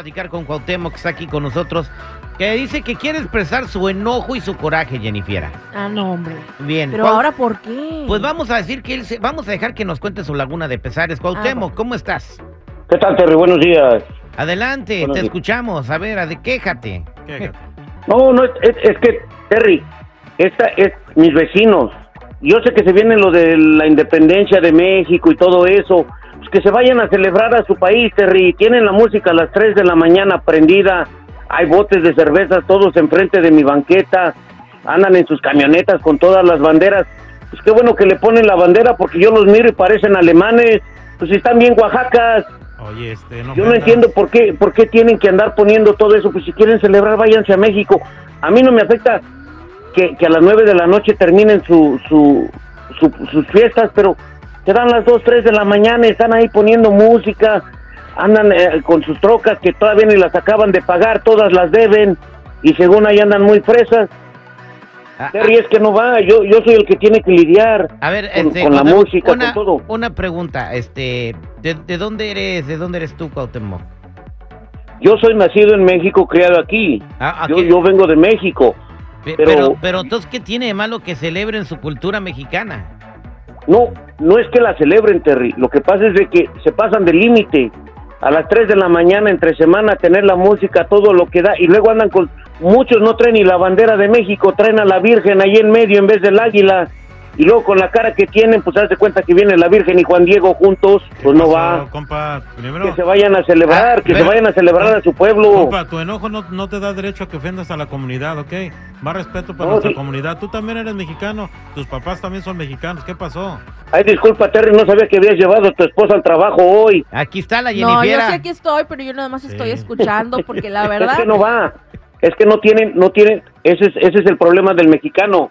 A platicar con Cuauhtémoc, que está aquí con nosotros, que dice que quiere expresar su enojo y su coraje, Jennifer. Ah, no, hombre. Bien. Pero Cuau- ahora, ¿por qué? Pues vamos a decir que él se... Vamos a dejar que nos cuente su laguna de pesares. Cuauhtémoc, ¿cómo estás? ¿Qué tal, Terry? Buenos días. Adelante, Buenos te días. escuchamos. A ver, ade- quéjate. No, no, es, es- es que, Terry, esta es mis vecinos. Yo sé que se viene lo de la independencia de México y todo eso. Que se vayan a celebrar a su país, Terry. Tienen la música a las 3 de la mañana prendida. Hay botes de cerveza todos enfrente de mi banqueta. Andan en sus camionetas con todas las banderas. Pues qué bueno que le ponen la bandera porque yo los miro y parecen alemanes. Pues están bien Oaxacas. Oye, este, no Yo no entiendo por qué, por qué tienen que andar poniendo todo eso. Pues si quieren celebrar, váyanse a México. A mí no me afecta que, que a las nueve de la noche terminen su, su, su- sus fiestas, pero te dan las dos, tres de la mañana, están ahí poniendo música, andan eh, con sus trocas que todavía ni las acaban de pagar, todas las deben, y según ahí andan muy fresas. Ah, Terry, es que no va, yo, yo soy el que tiene que lidiar A ver, con, este, con la una- música, una, con todo. Una pregunta, este, ¿de, de dónde eres? ¿De dónde eres tú, Cuauhtémoc? Yo soy nacido en México, criado aquí. Ah, Yo, yo vengo de México. Pe- pero- pero, pero, entonces, ¿qué tiene de malo que celebren su cultura mexicana? No, no es que la celebren, Terry. Lo que pasa es de que se pasan de límite. A las 3 de la mañana, entre semana, tener la música, todo lo que da. Y luego andan con... Muchos no traen ni la bandera de México, traen a la Virgen ahí en medio en vez del águila. Y luego con la cara que tienen, pues hace cuenta que viene la Virgen y Juan Diego juntos. ¿Qué Pues no va. Compa, primero, Que se vayan a celebrar, Ah, que se vayan a celebrar a su pueblo. compa, tu enojo no, no te da derecho a que ofendas a la comunidad, ¿ok? Más respeto para No, nuestra sí. comunidad. Tú también eres mexicano, tus papás también son mexicanos. ¿Qué pasó? Ay, disculpa, Terry, no sabía que habías llevado a tu esposa al trabajo hoy. Aquí está la No, yo Jennifer. sé que estoy, pero yo nada más estoy Sí. escuchando porque la verdad... Es que no va. Es que no tienen, no tienen, ese es, ese es el problema del mexicano.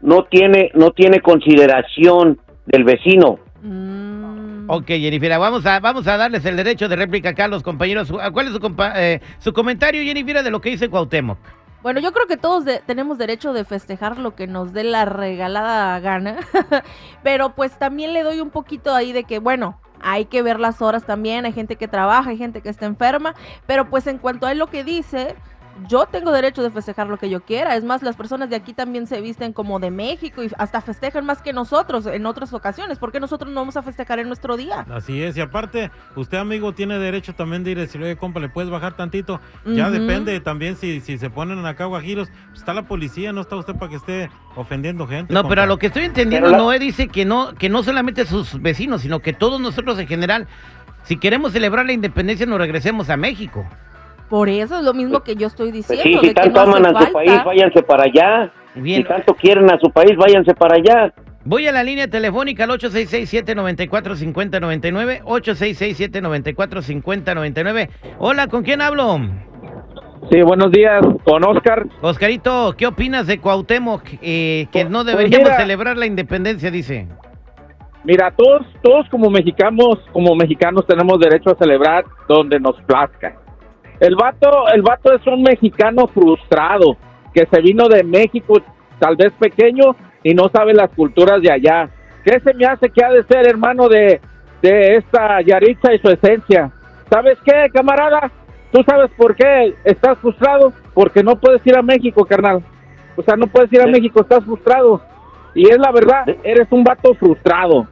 No tiene, no tiene consideración del vecino. Mm, Ok, Jennifer, vamos a, vamos a darles el derecho de réplica acá a los compañeros. ¿Cuál es su, compa- eh, su comentario, Jennifer, de lo que dice Cuauhtémoc? Bueno, yo creo que todos de- tenemos derecho de festejar lo que nos dé la regalada gana, pero pues también le doy un poquito ahí de que, bueno, hay que ver las horas también, hay gente que trabaja, hay gente que está enferma, pero pues en cuanto a él lo que dice, yo tengo derecho de festejar lo que yo quiera. Es más, las personas de aquí también se visten como de México y hasta festejan más que nosotros en otras ocasiones. ¿Por qué nosotros no vamos a festejar en nuestro día? Así es, y aparte, usted, amigo, tiene derecho también de ir y decirle, oye, compa, ¿le puedes bajar tantito? Ya depende también si, si se ponen acá guajiros. pues está la policía, no está usted para que esté ofendiendo gente. No, compa. pero a lo que estoy entendiendo, la- Noé dice que no, que no solamente sus vecinos, sino que todos nosotros en general, si queremos celebrar la independencia, nos regresemos a México. Por eso es lo mismo que yo estoy Pues diciendo. sí, de si que tanto no aman a su falta. país, váyanse para allá. Bien, Si tanto quieren a su país, váyanse para allá. voy a la línea telefónica al 866-794-5099, 866-794-5099. Hola, ¿con quién hablo? Sí, buenos días, con Oscar. Oscarito, ¿qué opinas de Cuauhtémoc? Eh, que Pues- no pues deberíamos mira. celebrar la independencia, dice. Mira, todos, todos como mexicanos, como mexicanos tenemos derecho a celebrar donde nos plazca. El vato, el vato es un mexicano frustrado que se vino de México, tal vez pequeño y no sabe las culturas de allá. ¿Qué se me hace que ha de ser hermano de, de esta Yaritza y su esencia? ¿Sabes qué, camarada? ¿Tú sabes por qué estás frustrado? Porque no puedes ir a México, carnal. O sea, no puedes ir a. México, estás frustrado. Y es la verdad, eres un vato frustrado.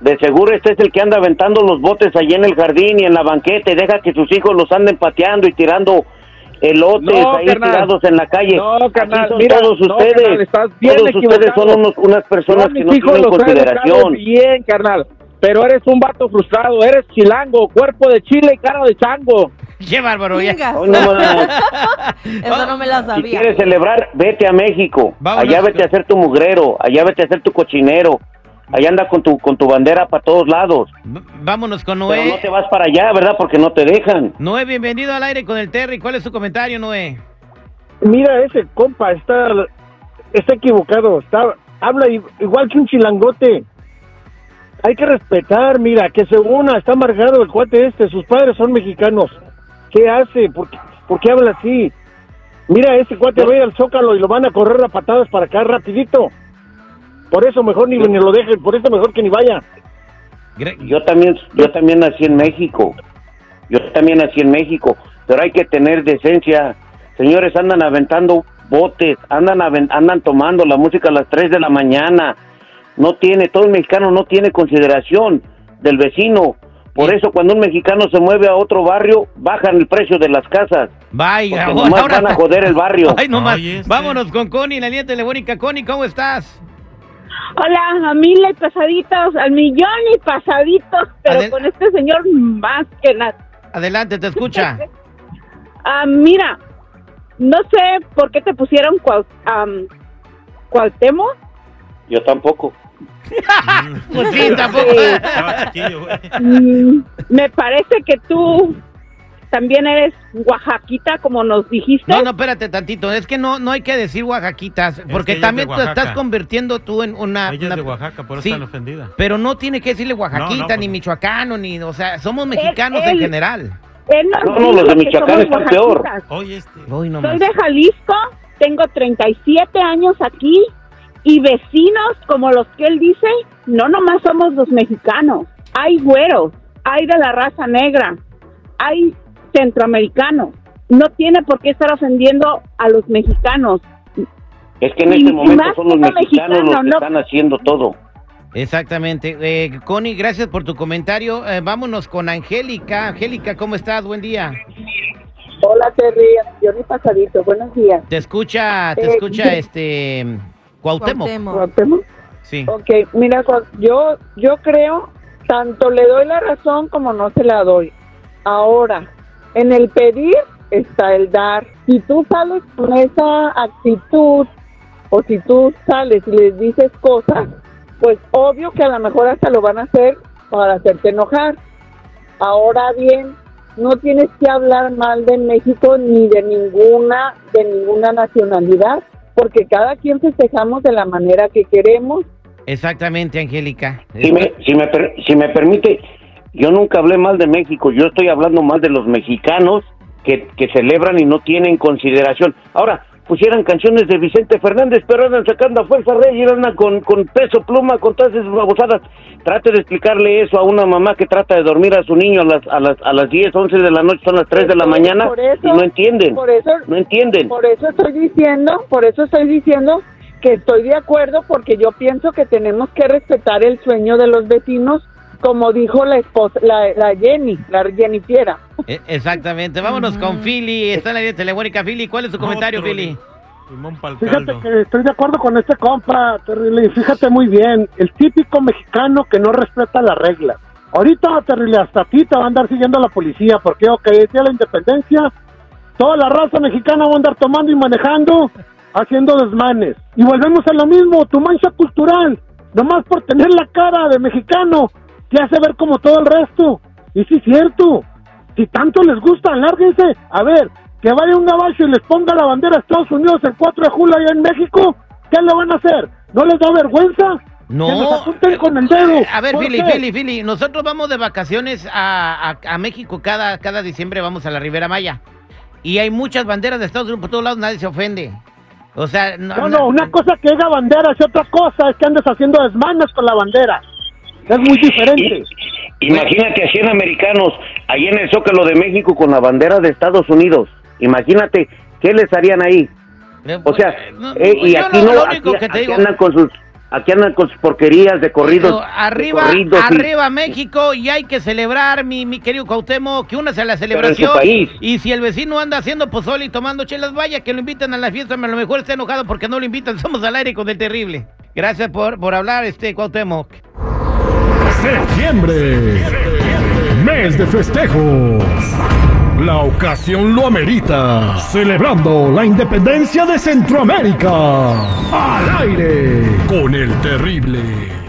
De seguro este es el que anda aventando los botes allí en el jardín y en la banqueta y deja que sus hijos los anden pateando y tirando elotes No, ahí carnal. tirados en la calle. No, carnal, Así son mira, todos no, ustedes. carnal, estás bien todos ustedes son unos- unas personas que no hijos tienen consideración. bien, carnal. Pero eres un vato frustrado, eres chilango, cuerpo de chile y cara de chango. ¡Qué bárbaro! Hoy no. Eso no me la Si sabía. quieres celebrar, vete a México. Vámonos. Allá vete a hacer tu mugrero, allá vete a hacer tu cochinero. Allá anda con tu con tu bandera para todos lados. Vámonos con Pero Noé. no te vas para allá, ¿verdad? Porque no te dejan. Noé, bienvenido al aire con el Terry. ¿Cuál es su comentario, Noé? Mira, ese compa está, está equivocado. Está, habla igual que un chilangote. Hay que respetar, mira, que se una. Está amargado el cuate este. Sus padres son mexicanos. ¿Qué hace? ¿Por qué, por qué habla así? Mira, ese cuate va a ir al Zócalo y lo van a correr a patadas para acá rapidito. Por eso mejor ni, ni lo dejen, por eso mejor que ni vaya. Yo también yo también nací en México. Yo también nací en México. pero hay que tener decencia. Señores, andan aventando botes, andan aven- andan tomando la música a las 3 de la mañana. No tiene, todo el mexicano no tiene consideración del vecino. Por eso cuando un mexicano se mueve a otro barrio, bajan el precio de las casas. Vaya, Porque nomás van a joder el barrio. Ay, no más. Ay, este. Vámonos con Connie, la línea telefónica. Connie, ¿cómo estás? Hola, a mil y pasaditos, al millón y pasaditos, pero Adel- con este señor más que nada. Adelante, te escucha. Ah, mira, no sé por qué te pusieron cual, am, Cuauhtémoc. Yo tampoco. Pues sí, tampoco. Estaba chiquillo, güey. Mm, me parece que tú también eres oaxaquita, como nos dijiste. No, no, espérate tantito. Es que no, no hay que decir oaxaquitas, porque que es también de te estás convirtiendo tú en una... Ella es de Oaxaca, por eso Sí. están ofendida. Pero no tiene que decirle oaxaquita, No, no, ni pues- michoacano, ni... O sea, somos mexicanos en general. Él No, no, los de Michoacán están peor. Oye, este. No Soy de Jalisco, tengo 37 años aquí y vecinos como los que él dice, no nomás somos los mexicanos, hay güeros, hay de la raza negra, hay centroamericanos. No tiene por qué estar ofendiendo a los mexicanos. Es que en Y- este momento son los mexicanos los que no- están haciendo todo. Exactamente. Eh, Connie, gracias por tu comentario. Eh, vámonos con Angélica. Angélica, ¿cómo estás? Buen día. Hola Terry, yo ni pasadito, buenos días. Te escucha, te Eh, escucha este... Cuauhtémoc. Cuauhtémoc. Sí. Ok, mira, yo, yo creo, tanto le doy la razón como no se la doy. Ahora, en el pedir está el dar. Si tú sales con esa actitud, o si tú sales y les dices cosas, pues obvio que a lo mejor hasta lo van a hacer para hacerte enojar. Ahora bien, no tienes que hablar mal de México ni de ninguna, de ninguna nacionalidad, porque cada quien festejamos de la manera que queremos Exactamente, Angélica. Si me, si, me per- si me permite, yo nunca hablé mal de México, yo estoy hablando mal de los mexicanos que, que celebran y no tienen consideración. Ahora, pusieran canciones de Vicente Fernández, pero andan sacando a Fuerza Rey y andan con, con peso pluma, con todas esas babosadas. Trate de explicarle eso a una mamá que trata de dormir a su niño a las, a las, a las 10, 11 de la noche, son las 3 de la mañana eso- y no entienden. por eso no entienden. Por eso estoy diciendo, por eso estoy diciendo que estoy de acuerdo porque yo pienso que tenemos que respetar el sueño de los vecinos, como dijo la esposa, la, la Jenny, la Jenny Fiera. Eh, Exactamente. Vámonos con Philly. Está en la línea telefónica. Philly, ¿cuál es tu comentario, Otro Philly? Limón Fíjate que estoy de acuerdo con este compa, Terrible. y Fíjate muy bien, el típico mexicano que no respeta las reglas. Ahorita, Terrible, hasta a ti te va a andar siguiendo la policía, porque, ok, es día de la independencia, toda la raza mexicana va a andar tomando y manejando, haciendo desmanes. Y volvemos a lo mismo, tu mancha cultural, nomás por tener la cara de mexicano, te hace ver como todo el resto. Y sí es cierto, si tanto les gusta, lárguense. A ver, que vaya un gabacho y les ponga la bandera de Estados Unidos el 4 de julio allá en México, ¿qué le van a hacer? ¿No les da vergüenza? Que nos No. apunten con el dedo. A ver, ¿Por Philly, qué? Philly, Philly. Nosotros vamos de vacaciones a, a- a México cada, cada diciembre, vamos a la Ribera Maya. Y hay muchas banderas de Estados Unidos por todos lados, nadie se ofende. O sea, no, No, no, una cosa que haga banderas y otra cosa es que andes haciendo desmanes con la bandera. Es muy diferente. Imagínate a 100 americanos ahí en el Zócalo de México con la bandera de Estados Unidos. Imagínate qué les harían ahí. O sea, No, eh, y yo aquí no, lo aquí, único que te aquí digo- andan con sus, aquí andan con sus porquerías de corridos. Pero arriba, de corridos y- arriba México y hay que celebrar, mi, mi querido Cuauhtémoc, que una sea la en su celebración. país. Y si el vecino anda haciendo pozole y tomando chelas, vaya que lo invitan a la fiesta, a lo mejor está enojado porque no lo invitan, somos al aire con el terrible. Gracias por, por hablar, este Cuauhtémoc. Septiembre, mes de festejos. La ocasión lo amerita. Celebrando la independencia de Centroamérica. Al aire con el terrible.